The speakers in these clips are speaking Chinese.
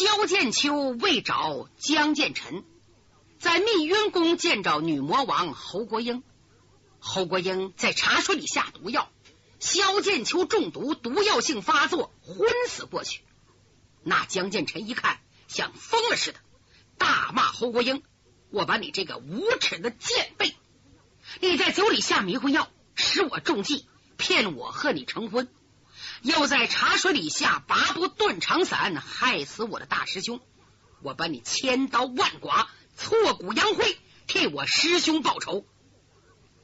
萧剑秋为找江建臣，在密云宫见着女魔王侯国英。侯国英在茶水里下毒药，萧剑秋中毒，毒药性发作，昏死过去。那江建臣一看，像疯了似的，大骂侯国英：“我把你这个无耻的贱婢！你在酒里下迷魂药，使我中计，骗我和你成婚。”又在茶水里下拔步断肠散，害死我的大师兄。我把你千刀万剐，挫骨扬灰，替我师兄报仇。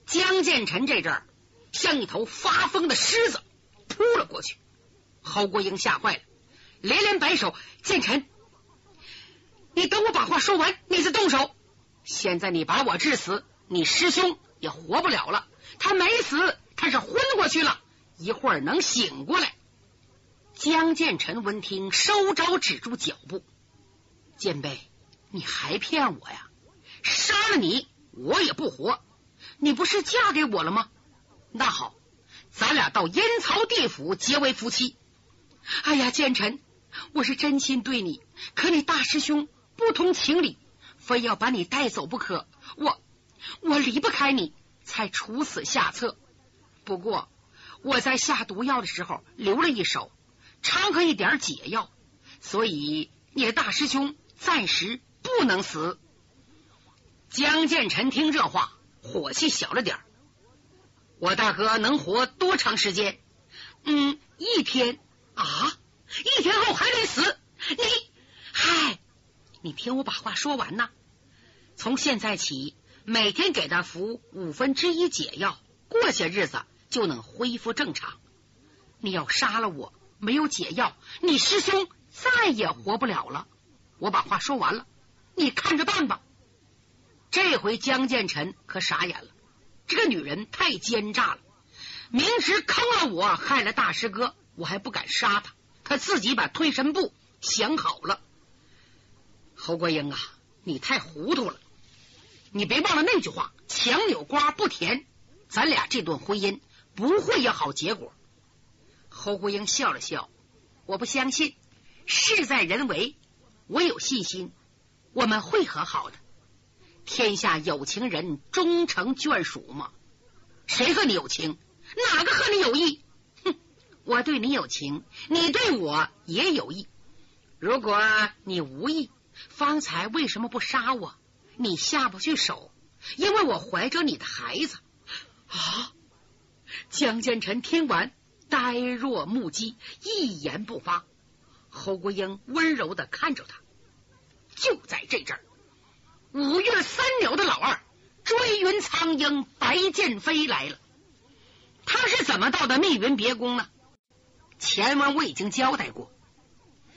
江建成这阵儿像一头发疯的狮子扑了过去。侯国英吓坏了，连连摆手：“建成，你等我把话说完，你再动手。现在你把我致死，你师兄也活不了了。他没死，他是昏过去了。”一会儿能醒过来。江建成闻听，收招止住脚步。剑贝，你还骗我呀？杀了你，我也不活。你不是嫁给我了吗？那好，咱俩到阴曹地府结为夫妻。哎呀，建成，我是真心对你，可你大师兄不通情理，非要把你带走不可。我我离不开你，才处死下策。不过。我在下毒药的时候留了一手，掺和一点解药，所以你的大师兄暂时不能死。江建成听这话，火气小了点我大哥能活多长时间？嗯，一天啊，一天后还得死。你，嗨，你听我把话说完呐。从现在起，每天给他服五分之一解药，过些日子。就能恢复正常。你要杀了我，没有解药，你师兄再也活不了了。我把话说完了，你看着办吧。这回江建成可傻眼了，这个女人太奸诈了，明知坑了我，害了大师哥，我还不敢杀他，他自己把退身步想好了。侯国英啊，你太糊涂了，你别忘了那句话：强扭瓜不甜。咱俩这段婚姻。不会有好结果。侯国英笑了笑，我不相信，事在人为，我有信心，我们会和好的。天下有情人终成眷属吗？谁和你有情？哪个和你有意？哼，我对你有情，你对我也有意。如果你无意，方才为什么不杀我？你下不去手，因为我怀着你的孩子啊。江建成听完，呆若木鸡，一言不发。侯国英温柔的看着他。就在这阵儿，五岳三鸟的老二追云苍鹰白剑飞来了。他是怎么到的密云别宫呢？前文我已经交代过。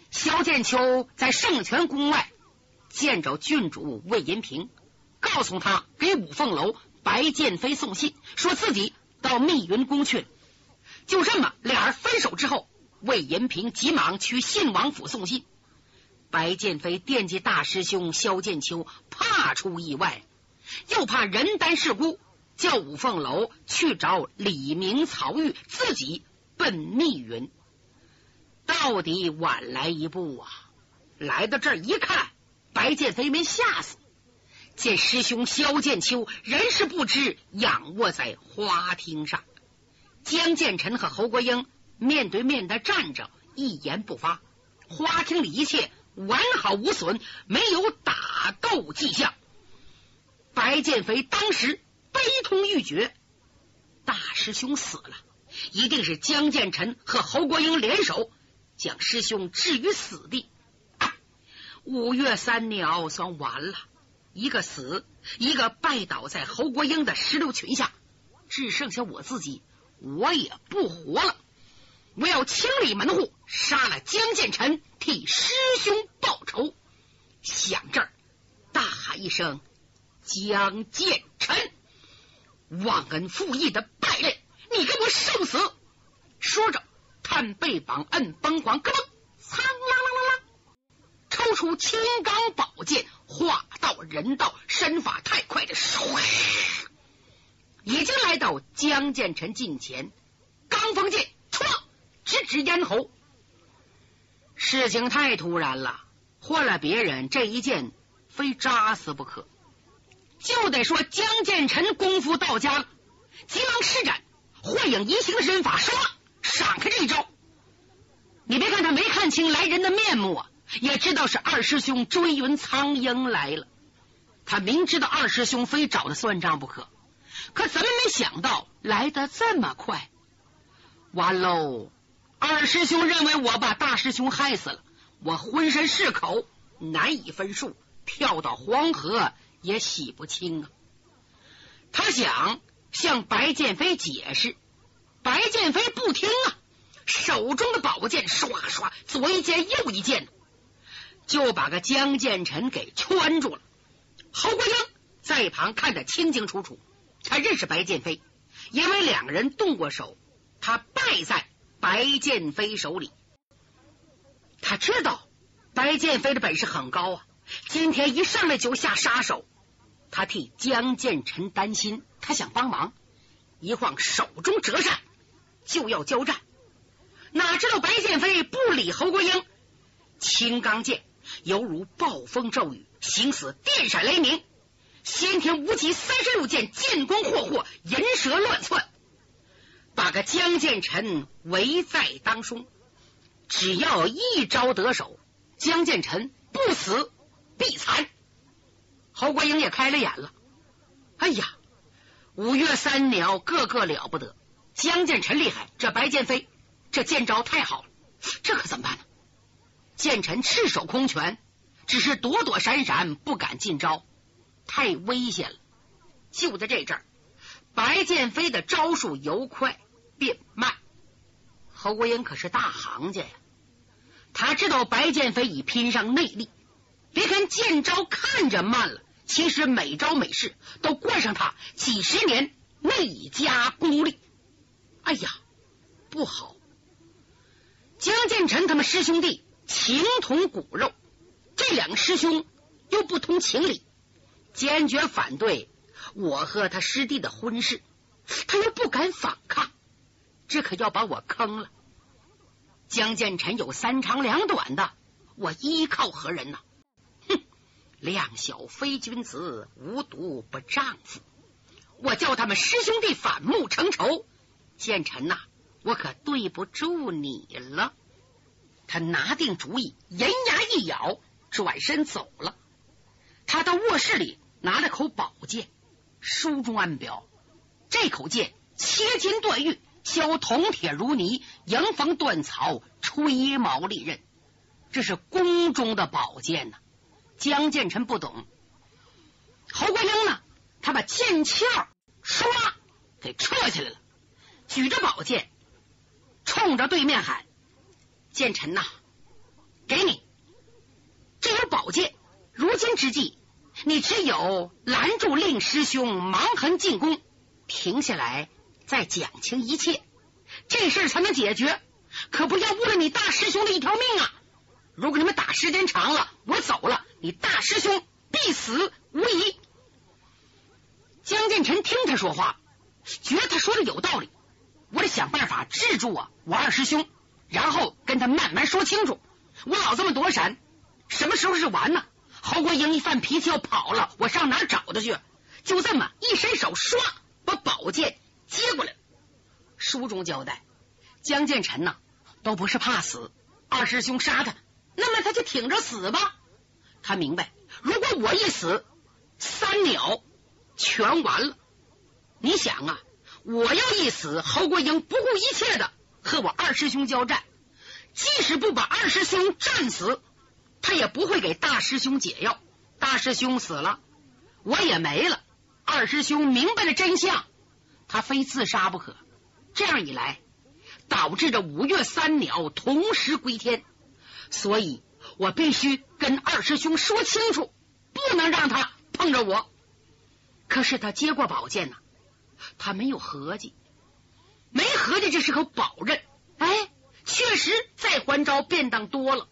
萧剑秋在圣泉宫外见着郡主魏银平，告诉他给五凤楼白剑飞送信，说自己。到密云宫去了，就这么俩人分手之后，魏银平急忙去信王府送信。白剑飞惦记大师兄萧剑秋，怕出意外，又怕人单势孤，叫五凤楼去找李明、曹玉，自己奔密云。到底晚来一步啊！来到这儿一看，白剑飞没吓死。见师兄萧剑秋人事不知，仰卧在花厅上。江建成和侯国英面对面的站着，一言不发。花厅里一切完好无损，没有打斗迹象。白剑飞当时悲痛欲绝，大师兄死了，一定是江建成和侯国英联手将师兄置于死地。五岳三鸟算完了。一个死，一个拜倒在侯国英的石榴裙下，只剩下我自己，我也不活了。我要清理门户，杀了江建成，替师兄报仇。想这儿，大喊一声：“江建成，忘恩负义的败类，你给我受死！”说着，探背膀，摁崩簧，咯噔，苍啷啷，出青钢宝剑。化道人道，身法太快的唰，已经来到江建臣近前，钢锋剑唰直指咽喉。事情太突然了，换了别人，这一剑非扎死不可。就得说江建臣功夫到家了，急忙施展幻影移形的身法，唰闪开这一招。你别看他没看清来人的面目啊，也知道是二师兄追云苍鹰来了。他明知道二师兄非找他算账不可，可怎么没想到来得这么快？完喽！二师兄认为我把大师兄害死了，我浑身是口，难以分数，跳到黄河。也洗不清啊！他想向白剑飞解释，白剑飞不听啊，手中的宝剑唰唰左一剑右一剑，就把个江建成给圈住了。侯国英在一旁看得清清楚楚，他认识白剑飞，因为两个人动过手，他败在白剑飞手里。他知道白剑飞的本事很高啊。今天一上来就下杀手，他替江建成担心，他想帮忙，一晃手中折扇就要交战，哪知道白剑飞不理侯国英，青钢剑犹如暴风骤雨，形似电闪雷鸣，先天无极三十六剑剑光霍霍，银蛇乱窜，把个江建臣围在当中，只要一招得手，江建臣不死。必残！侯国英也开了眼了。哎呀，五岳三鸟个个了不得，江建臣厉害，这白剑飞这剑招太好了，这可怎么办呢？剑臣赤手空拳，只是躲躲闪闪，不敢进招，太危险了。就在这阵儿，白剑飞的招数由快变慢。侯国英可是大行家呀，他知道白剑飞已拼上内力。别看剑招看着慢了，其实每招每式都惯上他几十年内家功力。哎呀，不好！江建成他们师兄弟情同骨肉，这两个师兄又不通情理，坚决反对我和他师弟的婚事，他又不敢反抗，这可要把我坑了。江建成有三长两短的，我依靠何人呢？哼量小非君子，无毒不丈夫。我叫他们师兄弟反目成仇，建臣呐，我可对不住你了。他拿定主意，银牙一咬，转身走了。他到卧室里拿了口宝剑，书中暗表：这口剑切金断玉，削铜铁如泥，迎风断草，吹毛利刃。这是宫中的宝剑呐。江建成不懂，侯国英呢？他把剑鞘唰给撤下来了，举着宝剑，冲着对面喊：“建成呐，给你！这有宝剑，如今之计，你只有拦住令师兄芒痕进攻，停下来再讲清一切，这事才能解决。可不要误了你大师兄的一条命啊！如果你们打时间长了，我走了。”你大师兄必死无疑。江建臣听他说话，觉得他说的有道理，我得想办法制住啊我二师兄，然后跟他慢慢说清楚。我老这么躲闪，什么时候是完呢？侯国英一犯脾气要跑了，我上哪找他去？就这么一伸手，唰，把宝剑接过来。书中交代，江建成呐，都不是怕死，二师兄杀他，那么他就挺着死吧。他明白，如果我一死，三鸟全完了。你想啊，我要一死，侯国英不顾一切的和我二师兄交战，即使不把二师兄战死，他也不会给大师兄解药。大师兄死了，我也没了。二师兄明白了真相，他非自杀不可。这样一来，导致这五岳三鸟同时归天，所以。我必须跟二师兄说清楚，不能让他碰着我。可是他接过宝剑呢，他没有合计，没合计这是口宝刃。哎，确实再还招便当多了。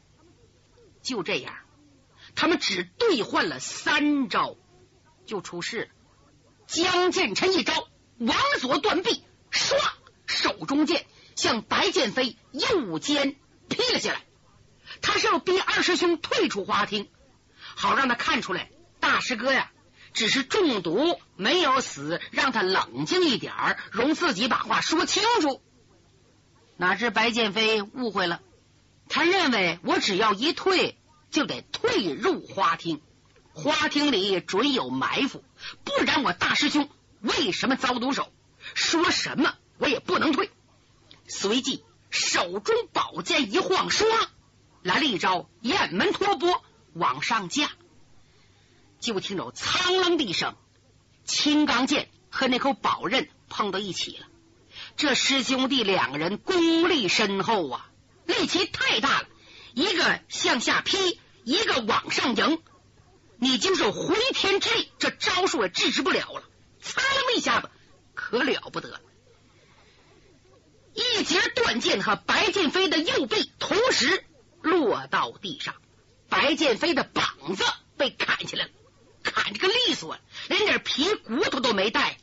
就这样，他们只兑换了三招，就出事了。江建成一招往左断臂，唰，手中剑向白剑飞右肩劈了下来。他是要逼二师兄退出花厅，好让他看出来大师哥呀只是中毒没有死，让他冷静一点儿，容自己把话说清楚。哪知白剑飞误会了，他认为我只要一退就得退入花厅，花厅里准有埋伏，不然我大师兄为什么遭毒手？说什么我也不能退。随即手中宝剑一晃，唰来了一招雁门托钵往上架，就听着苍啷的一声，青钢剑和那口宝刃碰到一起了。这师兄弟两个人功力深厚啊，力气太大了，一个向下劈，一个往上迎。你就是回天之力，这招数也制止不了了。擦那么一下子，可了不得！一截断剑和白剑飞的右臂同时落到地上，白剑飞的膀子被砍下来了，砍这个利索，连点皮骨头都没带。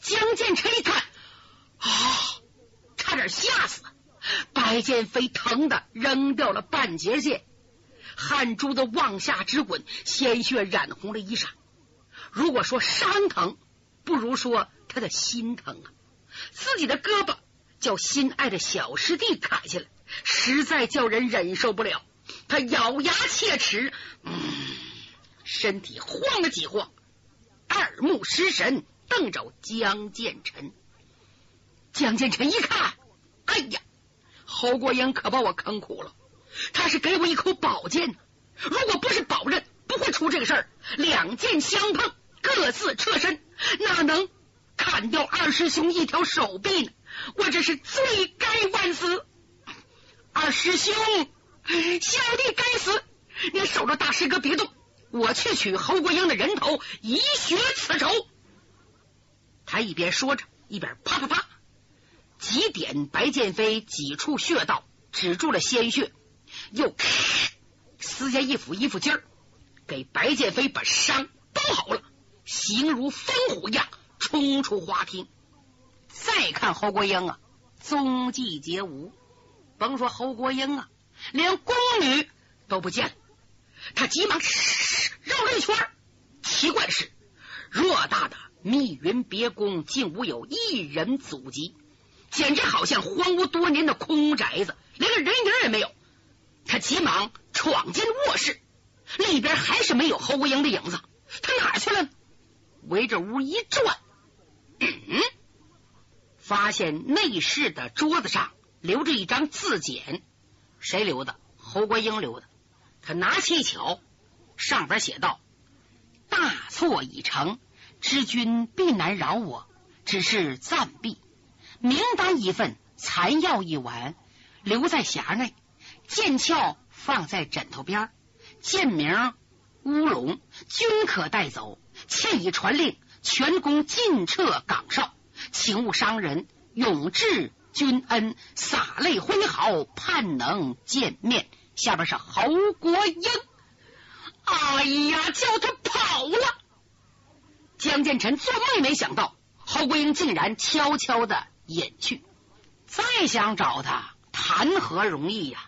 江建成一看。啊！差点吓死！白剑飞疼的扔掉了半截剑，汗珠子往下直滚，鲜血染红了衣裳。如果说伤疼，不如说他的心疼啊！自己的胳膊叫心爱的小师弟砍下来，实在叫人忍受不了。他咬牙切齿，嗯，身体晃了几晃，二目失神，瞪着江建成。江建成一看，哎呀，侯国英可把我坑苦了。他是给我一口宝剑，如果不是宝刃，不会出这个事儿。两剑相碰，各自撤身，哪能砍掉二师兄一条手臂呢？我这是罪该万死。二师兄，小弟该死，你守着大师哥别动，我去取侯国英的人头，以雪此仇。他一边说着，一边啪啪啪。几点白剑飞几处穴道止住了鲜血，又撕下一副衣服襟儿，给白剑飞把伤包好了，形如风虎一样冲出花厅。再看侯国英啊，踪迹皆无。甭说侯国英啊，连宫女都不见了。他急忙绕了一圈，奇怪是偌大的密云别宫，竟无有一人阻击。简直好像荒芜多年的空宅子，连个人影也没有。他急忙闯进卧室，里边还是没有侯国英的影子。他哪去了？围着屋一转，嗯，发现内室的桌子上留着一张字简，谁留的？侯国英留的。他拿起一瞧，上边写道：“大错已成，知君必难饶我，只是暂避。”名单一份，残药一碗，留在匣内。剑鞘放在枕头边。剑名乌龙，均可带走。欠已传令，全宫尽撤岗哨，请勿伤人。永志君恩，洒泪挥毫，盼能见面。下边是侯国英。哎呀，叫他跑了！江建成做梦没想到，侯国英竟然悄悄的。隐去，再想找他，谈何容易呀！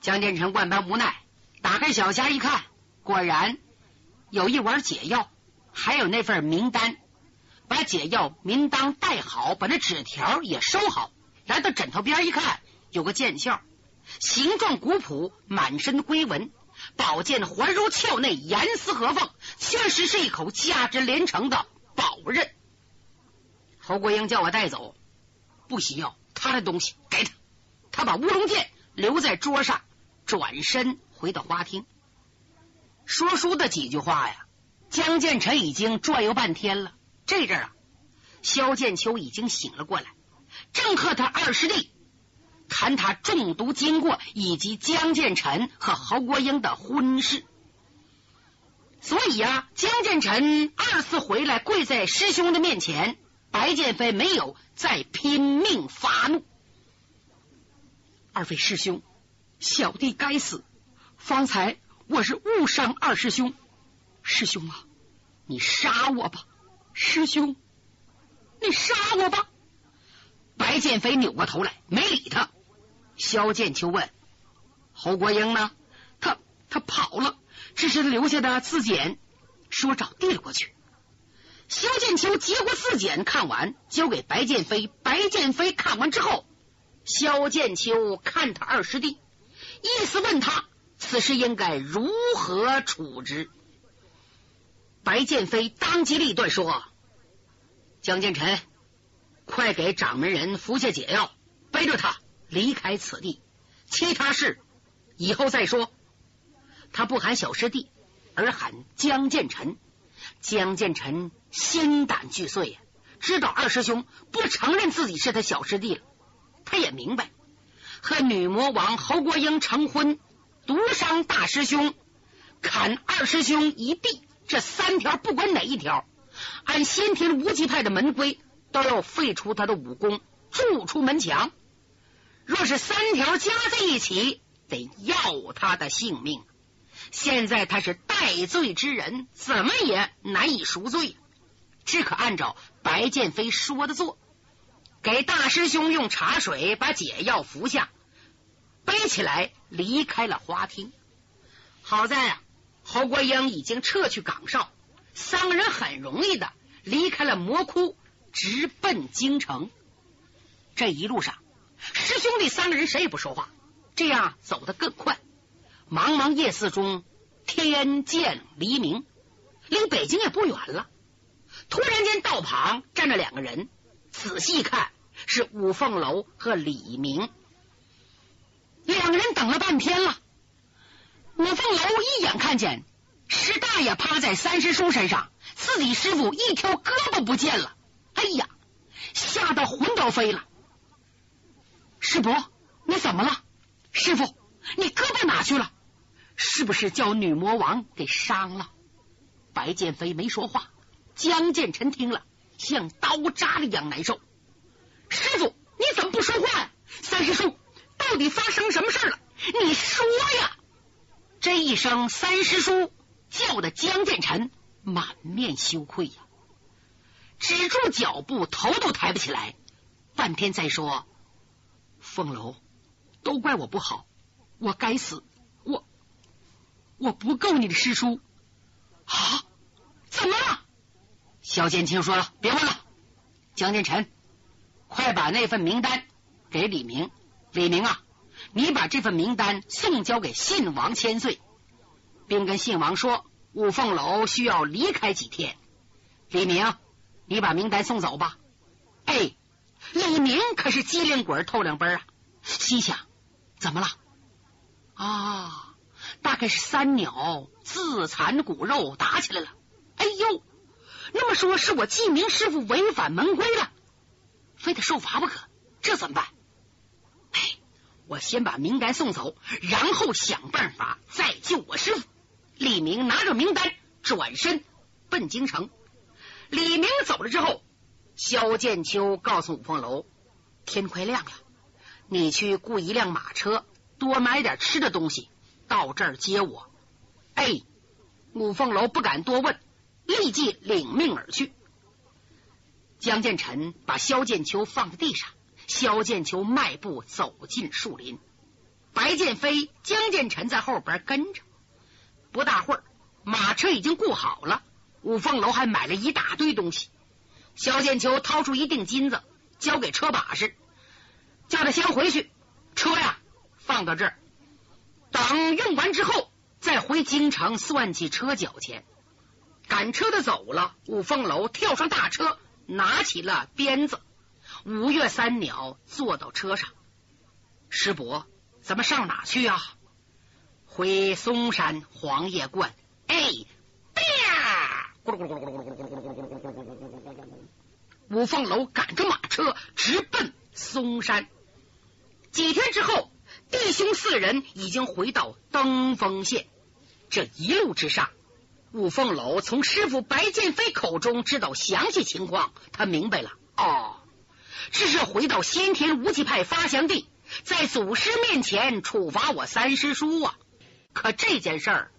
江建成万般无奈，打开小匣一看，果然有一碗解药，还有那份名单。把解药名单带好，把那纸条也收好。来到枕头边一看，有个剑鞘，形状古朴，满身龟纹，宝剑环如鞘内，严丝合缝，确实是一口价值连城的宝刃。侯国英叫我带走，不需要他的东西，给他。他把乌龙剑留在桌上，转身回到花厅。说书的几句话呀，江建成已经转悠半天了。这阵啊，萧剑秋已经醒了过来，正和他二师弟谈他中毒经过，以及江建成和侯国英的婚事。所以啊，江建成二次回来，跪在师兄的面前。白剑飞没有再拼命发怒，二位师兄，小弟该死，方才我是误伤二师兄，师兄啊，你杀我吧，师兄，你杀我吧。白剑飞扭过头来，没理他。萧剑秋问：“侯国英呢？他他跑了，只是留下的字简，说找递了过去。萧剑秋接过字简，看完交给白剑飞。白剑飞看完之后，萧剑秋看他二师弟，意思问他此事应该如何处置。白剑飞当机立断说：“江建臣，快给掌门人服下解药，背着他离开此地。其他事以后再说。”他不喊小师弟，而喊江建臣。江建臣心胆俱碎呀，知道二师兄不承认自己是他小师弟了。他也明白，和女魔王侯国英成婚，毒伤大师兄，砍二师兄一臂，这三条不管哪一条，按先天无极派的门规，都要废除他的武功，逐出门墙。若是三条加在一起，得要他的性命。现在他是戴罪之人，怎么也难以赎罪，只可按照白剑飞说的做，给大师兄用茶水把解药服下，背起来离开了花厅。好在啊，侯国英已经撤去岗哨，三个人很容易的离开了魔窟，直奔京城。这一路上，师兄弟三个人谁也不说话，这样走得更快。茫茫夜色中，天渐黎明，离北京也不远了。突然间，道旁站着两个人，仔细看是五凤楼和李明。两个人等了半天了，五凤楼一眼看见师大爷趴在三师叔身上，自己师傅一条胳膊不见了，哎呀，吓得魂都飞了。师伯，你怎么了？师傅，你胳膊哪去了？是不是叫女魔王给伤了？白剑飞没说话。江建臣听了，像刀扎了一样难受。师傅，你怎么不说话呀？三师叔，到底发生什么事了？你说呀！这一声“三师叔”叫的江建臣满面羞愧呀，止住脚步，头都抬不起来。半天再说：“凤楼，都怪我不好，我该死。”我我不够你的师叔啊！怎么了？萧剑清说了，别问了。江建臣，快把那份名单给李明。李明啊，你把这份名单送交给信王千岁，并跟信王说，五凤楼需要离开几天。李明，你把名单送走吧。哎，李明可是机灵鬼透亮奔啊！心想，怎么了？啊！大概是三鸟自残骨肉打起来了。哎呦，那么说是我记明师傅违反门规了，非得受罚不可。这怎么办？哎，我先把名单送走，然后想办法再救我师傅。李明拿着名单转身奔京城。李明走了之后，萧剑秋告诉五凤楼：天快亮了，你去雇一辆马车，多买点吃的东西。到这儿接我，哎，五凤楼不敢多问，立即领命而去。江建臣把萧剑秋放在地上，萧剑秋迈步走进树林，白剑飞、江建臣在后边跟着。不大会儿，马车已经雇好了，五凤楼还买了一大堆东西。萧剑秋掏出一锭金子，交给车把式，叫他先回去，车呀放到这儿。等用完之后，再回京城算起车脚钱。赶车的走了，五凤楼跳上大车，拿起了鞭子。五岳三鸟坐到车上，师伯，咱们上哪去呀？回嵩山黄叶观。哎，啪！咕噜咕噜咕噜咕噜咕噜咕噜咕噜咕噜咕噜咕噜咕噜咕噜五凤楼赶着马车直奔嵩山。几天之后。弟兄四人已经回到登封县。这一路之上，五凤楼从师傅白剑飞口中知道详细情况。他明白了，哦，这是回到先天无极派发祥地，在祖师面前处罚我三师叔啊！可这件事儿，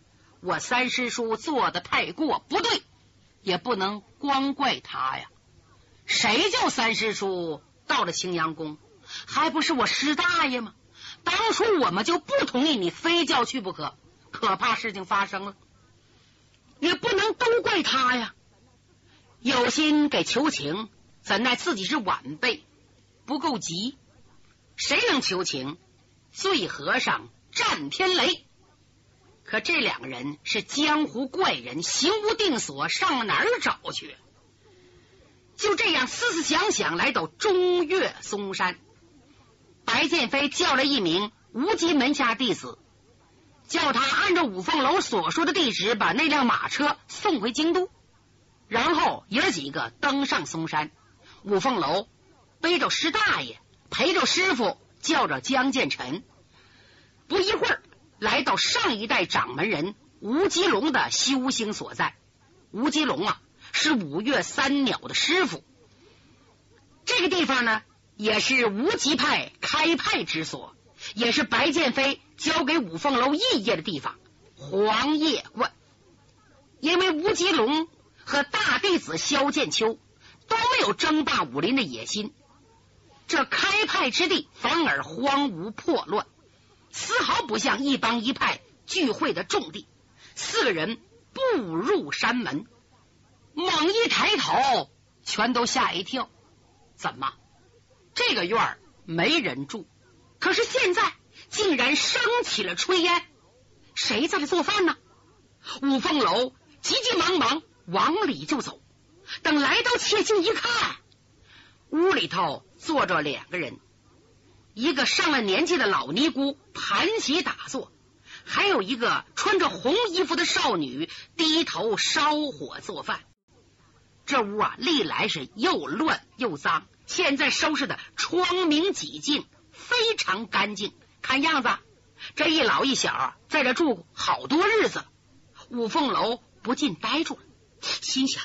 我三师叔做的太过不对，也不能光怪他呀。谁叫三师叔到了青阳宫，还不是我师大爷吗？当初我们就不同意你非叫去不可。可怕事情发生了，也不能都怪他呀。有心给求情，怎奈自己是晚辈，不够急。谁能求情？醉和尚战天雷。可这两个人是江湖怪人，行无定所，上哪儿找去？就这样思思想想，来到中岳嵩山。白剑飞叫了一名无极门下弟子，叫他按照五凤楼所说的地址，把那辆马车送回京都。然后爷几个登上嵩山，五凤楼背着师大爷，陪着师傅，叫着江建臣。不一，来到上一代掌门人吴吉龙的修行所在。吴吉龙啊，是五岳三鸟的师傅。这个地方呢，也是无极派开派之所，也是白剑飞交给五凤楼异业的地方——黄叶观。因为吴吉龙。和大弟子萧剑秋都没有争霸武林的野心，这开派之地反而荒芜破乱，丝毫不像一帮一派聚会的重地。四个人步入山门，猛一抬头，全都吓一跳。怎么，这个院儿没人住？可是现在竟然升起了炊烟，谁在这做饭呢？五凤楼急急忙忙。往里就走，等来到切近一看，屋里头坐着两个人，一个上了年纪的老尼姑盘膝打坐，还有一个穿着红衣服的少女低头烧火做饭。这屋啊，历来是又乱又脏，现在收拾的窗明几净，非常干净。看样子，这一老一小在这住好多日子了。五凤楼不禁呆住了。心想：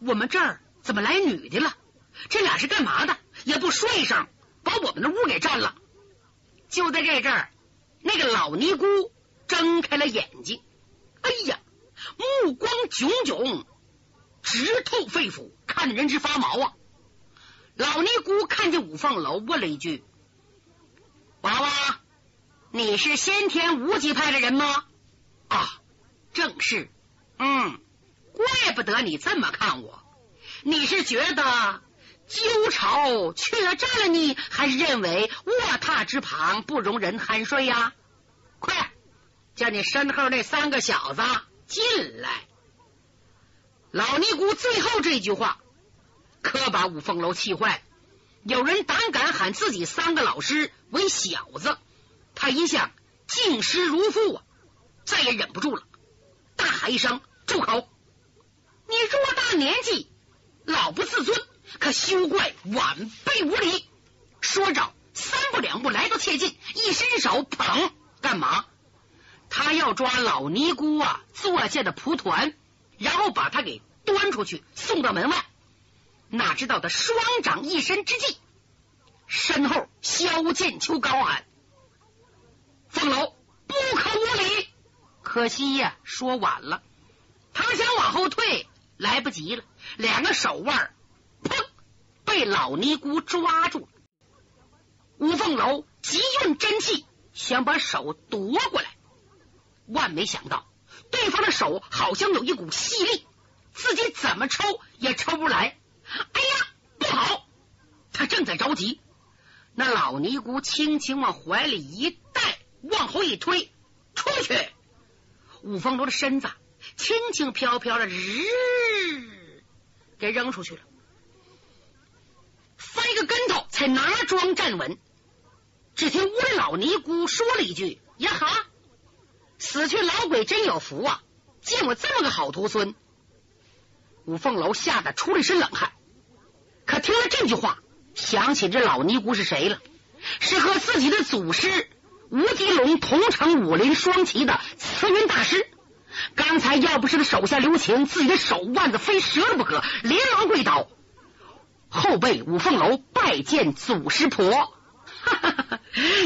我们这儿怎么来女的了？这俩是干嘛的？也不说一声，把我们的屋给占了。就在这阵儿，那个老尼姑睁开了眼睛，哎呀，目光炯炯，直透肺腑，看得人直发毛啊！老尼姑看见五凤楼，问了一句：“娃娃，你是先天无极派的人吗？”啊，正是。嗯。怪不得你这么看我，你是觉得鸠巢却占了你，还是认为卧榻之旁不容人酣睡呀？快叫你身后那三个小子进来！老尼姑最后这句话可把五凤楼气坏。有人胆敢喊自己三个老师为小子，他一向敬师如父啊，再也忍不住了，大喊一声：“住口！”你偌大年纪，老不自尊，可休怪晚辈无礼。说着，三步两步来到切近，一伸手捧，干嘛？他要抓老尼姑啊坐下的蒲团，然后把他给端出去，送到门外。哪知道他双掌一伸之际，身后萧剑秋高喊：“凤楼不可无礼！”可惜呀，说晚了，他想往后退。来不及了，两个手腕被老尼姑抓住了。吴凤楼急运真气，想把手夺过来，万没想到对方的手好像有一股吸力，自己怎么抽也抽不来。哎呀，不好！他正在着急，那老尼姑轻轻往怀里一带，往后一推，出去。吴凤楼的身子。轻轻飘飘的，日给扔出去了，才拿桩站稳。只听屋里老尼姑说了一句：“呀哈，死去老鬼真有福啊！见我这么个好徒孙。”五凤楼吓得出了一身冷汗。可听了这句话，想起这老尼姑是谁了？是和自己的祖师吴极龙同城武林双旗的慈云大师。刚才要不是他手下留情，自己的手腕子非折了不可，连忙跪倒，后辈五凤楼拜见祖师婆。哈哈哈哈！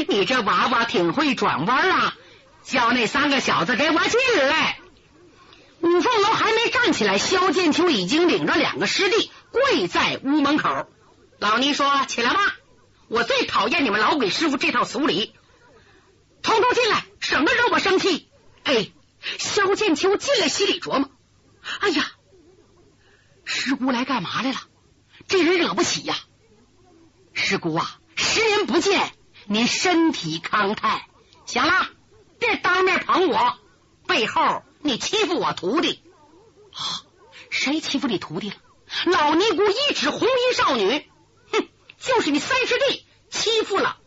你这娃娃挺会转弯啊！叫那三个小子给我进来。五凤楼还没站起来，萧剑秋已经领着两个师弟跪在屋门口。老尼说：“起来吧，我最讨厌你们老鬼师傅这套俗礼。通通进来，省得惹我生气。哎，萧剑秋进来，心里琢磨：哎呀，师姑来干嘛来了？这人惹不起呀！师姑啊，十年不见，您身体康泰。行了，别当面捧我，背后你欺负我徒弟。啊，谁欺负你徒弟了？老尼姑一指红衣少女，哼，就是你三师弟欺负了